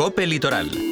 Cope Litoral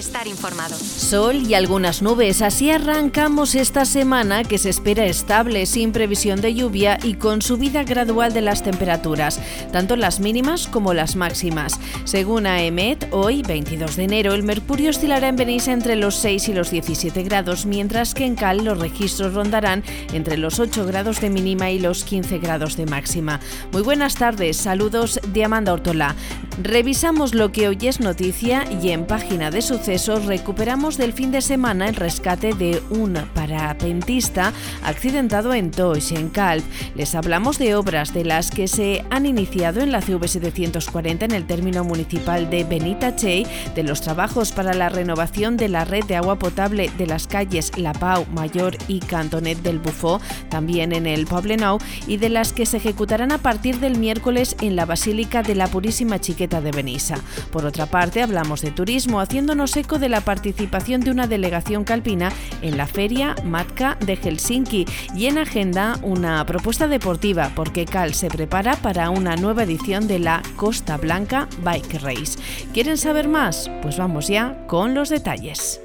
estar informado. Sol y algunas nubes, así arrancamos esta semana que se espera estable, sin previsión de lluvia y con subida gradual de las temperaturas, tanto las mínimas como las máximas. Según AEMET, hoy, 22 de enero, el mercurio oscilará en Benissa entre los 6 y los 17 grados, mientras que en Cal los registros rondarán entre los 8 grados de mínima y los 15 grados de máxima. Muy buenas tardes, saludos de Amanda Ortola. Revisamos lo que hoy es noticia y en página de sucesos recuperamos del fin de semana el rescate de un parapentista accidentado en Toix, en Calp. Les hablamos de obras de las que se han iniciado en la CV740 en el término municipal de Benitachey, de los trabajos para la renovación de la red de agua potable de las calles La Pau, Mayor y Cantonet del Bufó, también en el Poblenou, y de las que se ejecutarán a partir del miércoles en la Basílica de la Purísima Chiqueta de Benissa. Por otra parte, hablamos de turismo, haciéndonos de la participación de una delegación calpina en la feria Matka de Helsinki y en agenda una propuesta deportiva porque Cal se prepara para una nueva edición de la Costa Blanca Bike Race. ¿Quieren saber más? Pues vamos ya con los detalles.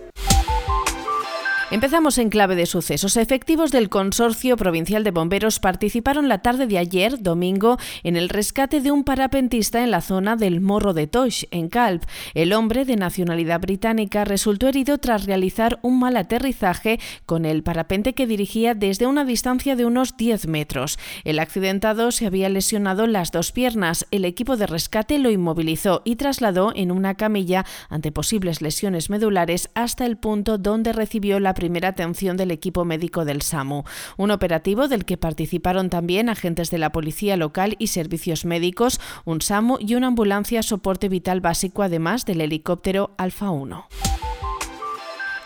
Empezamos en clave de sucesos. Efectivos del Consorcio Provincial de Bomberos participaron la tarde de ayer, domingo, en el rescate de un parapentista en la zona del Morro de Tosh, en Calp. El hombre, de nacionalidad británica, resultó herido tras realizar un mal aterrizaje con el parapente que dirigía desde una distancia de unos 10 metros. El accidentado se había lesionado las dos piernas. El equipo de rescate lo inmovilizó y trasladó en una camilla ante posibles lesiones medulares hasta el punto donde recibió la primera atención del equipo médico del SAMU, un operativo del que participaron también agentes de la policía local y servicios médicos, un SAMU y una ambulancia soporte vital básico además del helicóptero Alfa 1.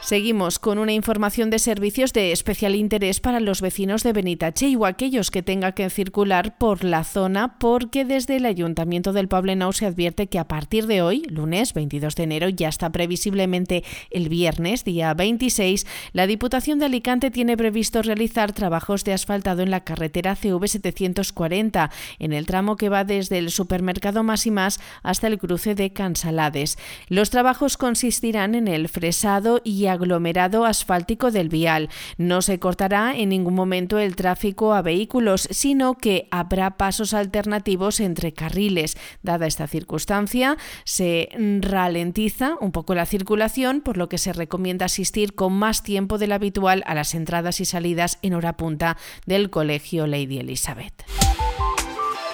Seguimos con una información de servicios de especial interés para los vecinos de Benitache o aquellos que tengan que circular por la zona porque desde el Ayuntamiento del Poblenou se advierte que a partir de hoy, lunes 22 de enero, ya está previsiblemente el viernes, día 26, la Diputación de Alicante tiene previsto realizar trabajos de asfaltado en la carretera CV740, en el tramo que va desde el supermercado Más y Más hasta el cruce de Cansalades. Los trabajos consistirán en el fresado y aglomerado asfáltico del vial. No se cortará en ningún momento el tráfico a vehículos, sino que habrá pasos alternativos entre carriles. Dada esta circunstancia, se ralentiza un poco la circulación, por lo que se recomienda asistir con más tiempo del habitual a las entradas y salidas en hora punta del Colegio Lady Elizabeth.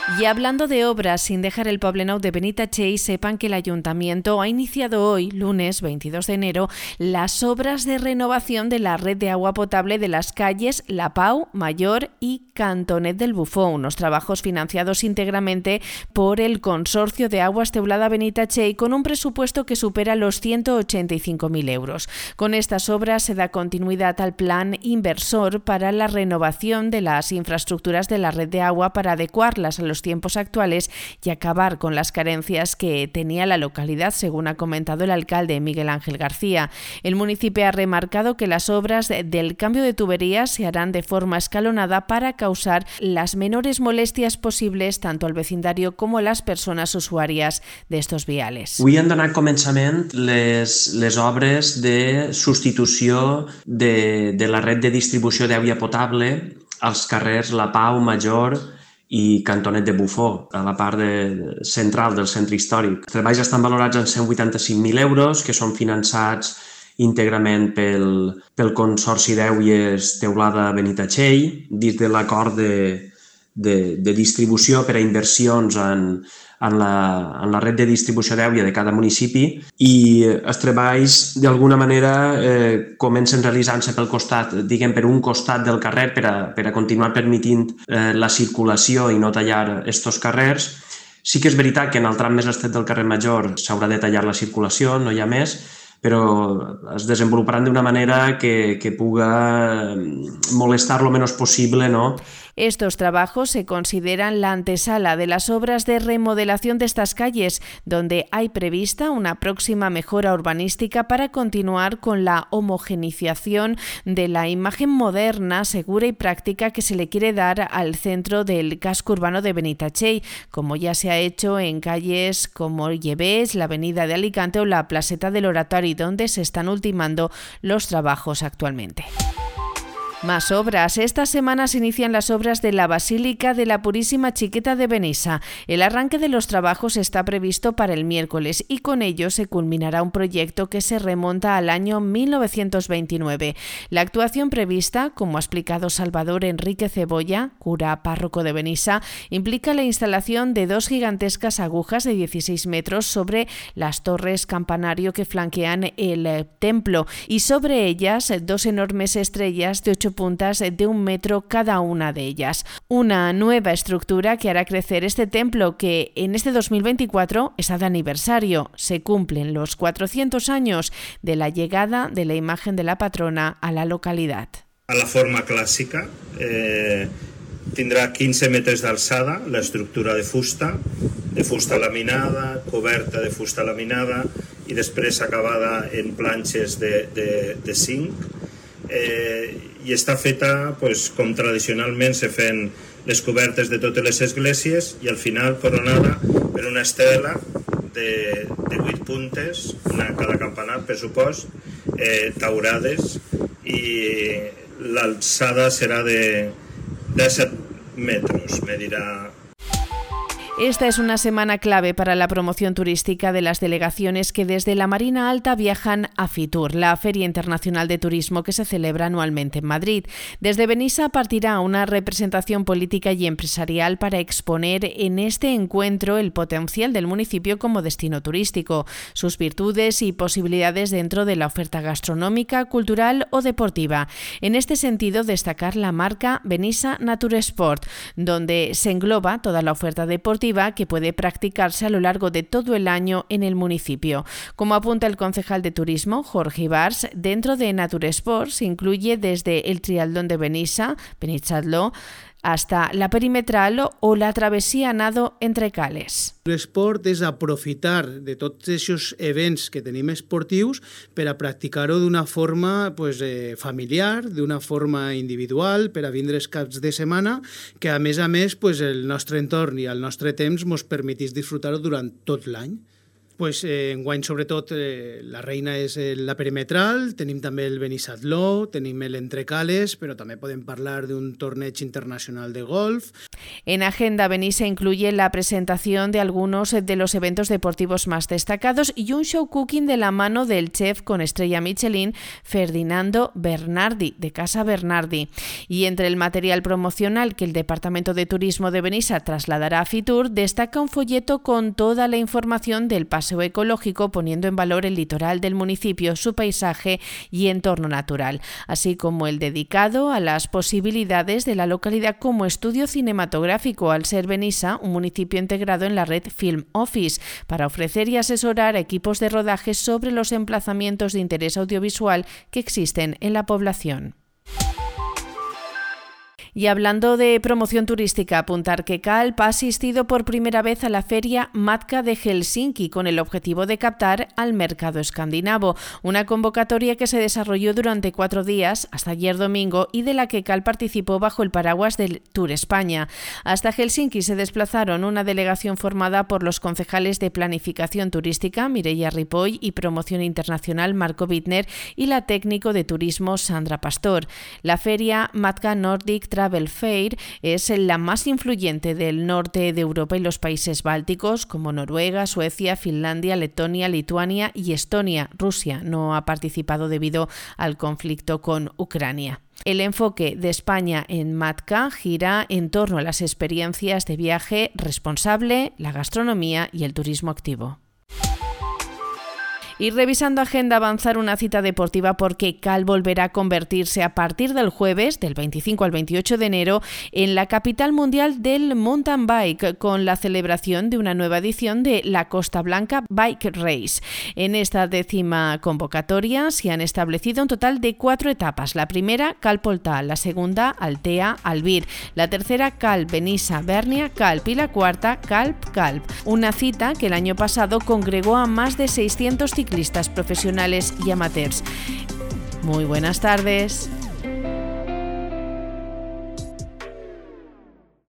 Y hablando de obras, sin dejar el Poblenou de Benitachey, sepan que el Ayuntamiento ha iniciado hoy, lunes 22 de enero, las obras de renovación de la red de agua potable de las calles La Pau, Mayor y Cantonet del Bufó, unos trabajos financiados íntegramente por el Consorcio de Aguas Teulada Benitachey con un presupuesto que supera los 185.000 euros. Con estas obras se da continuidad al plan inversor para la renovación de las infraestructuras de la red de agua para adecuarlas a los tiempos actuales y acabar con las carencias que tenía la localidad, según ha comentado el alcalde Miguel Ángel García. El municipio ha remarcado que las obras del cambio de tuberías se harán de forma escalonada para causar las menores molestias posibles tanto al vecindario como a las personas usuarias de estos viales. Avui han donat començament les, les obres de substitució de, de la red de distribució d'aigua potable als carrers La Pau, Major, i Cantonet de Bufó, a la part de, central del centre històric. Els treballs estan valorats en 185.000 euros, que són finançats íntegrament pel, pel Consorci d'Euies Teulada Benitatxell, dins de l'acord de, de, de distribució per a inversions en, en la, en la red de distribució d'aigua de cada municipi i els treballs d'alguna manera eh, comencen realitzant-se pel costat, diguem, per un costat del carrer per a, per a continuar permitint eh, la circulació i no tallar estos carrers. Sí que és veritat que en el tram més estret del carrer Major s'haurà de tallar la circulació, no hi ha més, però es desenvoluparan d'una manera que, que puga molestar lo menys possible no? Estos trabajos se consideran la antesala de las obras de remodelación de estas calles, donde hay prevista una próxima mejora urbanística para continuar con la homogeneización de la imagen moderna, segura y práctica que se le quiere dar al centro del casco urbano de Benitachey, como ya se ha hecho en calles como Llevés, la avenida de Alicante o la placeta del Oratorio, donde se están ultimando los trabajos actualmente. Más obras. Esta semana se inician las obras de la Basílica de la Purísima Chiqueta de Benissa. El arranque de los trabajos está previsto para el miércoles y con ello se culminará un proyecto que se remonta al año 1929. La actuación prevista, como ha explicado Salvador Enrique Cebolla, cura párroco de Benissa, implica la instalación de dos gigantescas agujas de 16 metros sobre las torres campanario que flanquean el templo y sobre ellas dos enormes estrellas de 8 puntas de un metro cada una de ellas. Una nueva estructura que hará crecer este templo que en este 2024 está de aniversario. Se cumplen los 400 años de la llegada de la imagen de la patrona a la localidad. A la forma clásica. Eh, tindrà 15 metres d'alçada, l'estructura de fusta, de fusta laminada, coberta de fusta laminada i després acabada en planxes de zinc eh, i està feta pues, com tradicionalment se feien les cobertes de totes les esglésies i al final coronada per una estela de, de 8 puntes, una cada campanar, per supost, eh, taurades i l'alçada serà de 17 metres, medirà Esta es una semana clave para la promoción turística de las delegaciones que desde la Marina Alta viajan a Fitur, la Feria Internacional de Turismo que se celebra anualmente en Madrid. Desde Benissa partirá una representación política y empresarial para exponer en este encuentro el potencial del municipio como destino turístico, sus virtudes y posibilidades dentro de la oferta gastronómica, cultural o deportiva. En este sentido, destacar la marca Benissa Nature Sport, donde se engloba toda la oferta deportiva que puede practicarse a lo largo de todo el año en el municipio. Como apunta el concejal de turismo, Jorge Ibars, dentro de Nature Sports incluye desde el triatlón de Benissa, Benichadlo, hasta la perimetral o la travessia nado entre cales. L'esport és aprofitar de tots aquests events que tenim esportius per a practicar-ho d'una forma pues, eh, familiar, d'una forma individual, per a vindre els caps de setmana, que a més a més pues, el nostre entorn i el nostre temps ens permetís disfrutar-ho durant tot l'any pues, eh, enguany, sobretot, eh, la reina és eh, la perimetral, tenim també el Benissatló, tenim l'Entrecales, però també podem parlar d'un torneig internacional de golf. En Agenda Benissa incluye la presentación de algunos de los eventos deportivos más destacados y un show cooking de la mano del chef con estrella Michelin, Ferdinando Bernardi, de Casa Bernardi. Y entre el material promocional que el Departamento de Turismo de Benissa trasladará a Fitur, destaca un folleto con toda la información del paseo ecológico poniendo en valor el litoral del municipio, su paisaje y entorno natural, así como el dedicado a las posibilidades de la localidad como estudio cinematográfico al ser Benissa un municipio integrado en la red Film Office para ofrecer y asesorar a equipos de rodaje sobre los emplazamientos de interés audiovisual que existen en la población. Y hablando de promoción turística, apuntar que Calp ha asistido por primera vez a la feria Matka de Helsinki con el objetivo de captar al mercado escandinavo, una convocatoria que se desarrolló durante cuatro días hasta ayer domingo y de la que Cal participó bajo el paraguas del Tour España. Hasta Helsinki se desplazaron una delegación formada por los concejales de Planificación Turística Mireia Ripoll y Promoción Internacional Marco Wittner y la técnico de turismo Sandra Pastor. La feria Matka Nordic Travel Fair es la más influyente del norte de Europa y los países bálticos como Noruega, Suecia, Finlandia, Letonia, Lituania y Estonia. Rusia no ha participado debido al conflicto con Ucrania. El enfoque de España en Matka gira en torno a las experiencias de viaje responsable, la gastronomía y el turismo activo. Y revisando agenda, avanzar una cita deportiva porque Cal volverá a convertirse a partir del jueves, del 25 al 28 de enero, en la capital mundial del mountain bike, con la celebración de una nueva edición de la Costa Blanca Bike Race. En esta décima convocatoria se han establecido un total de cuatro etapas. La primera, Cal Polta, la segunda, Altea, Albir, la tercera, Cal Benissa, Bernia, Calp y la cuarta, Calp, Calp. Una cita que el año pasado congregó a más de 600 ciclistas profesionales y amateurs. Muy buenas tardes.